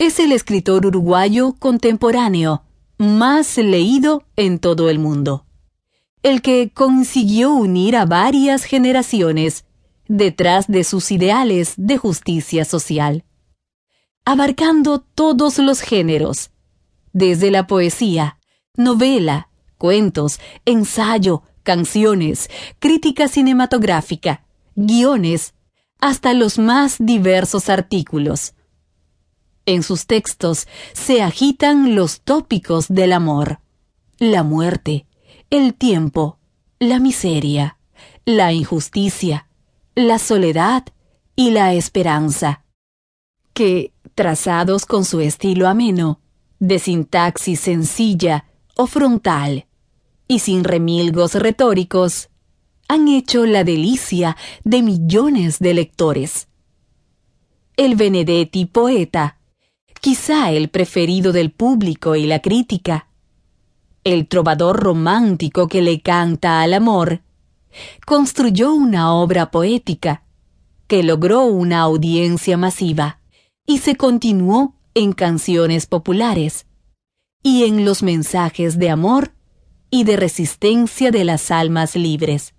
es el escritor uruguayo contemporáneo más leído en todo el mundo, el que consiguió unir a varias generaciones detrás de sus ideales de justicia social, abarcando todos los géneros, desde la poesía, novela, cuentos, ensayo, canciones, crítica cinematográfica, guiones, hasta los más diversos artículos. En sus textos se agitan los tópicos del amor, la muerte, el tiempo, la miseria, la injusticia, la soledad y la esperanza, que, trazados con su estilo ameno, de sintaxis sencilla o frontal, y sin remilgos retóricos, han hecho la delicia de millones de lectores. El Benedetti poeta, quizá el preferido del público y la crítica, el trovador romántico que le canta al amor, construyó una obra poética que logró una audiencia masiva y se continuó en canciones populares y en los mensajes de amor y de resistencia de las almas libres.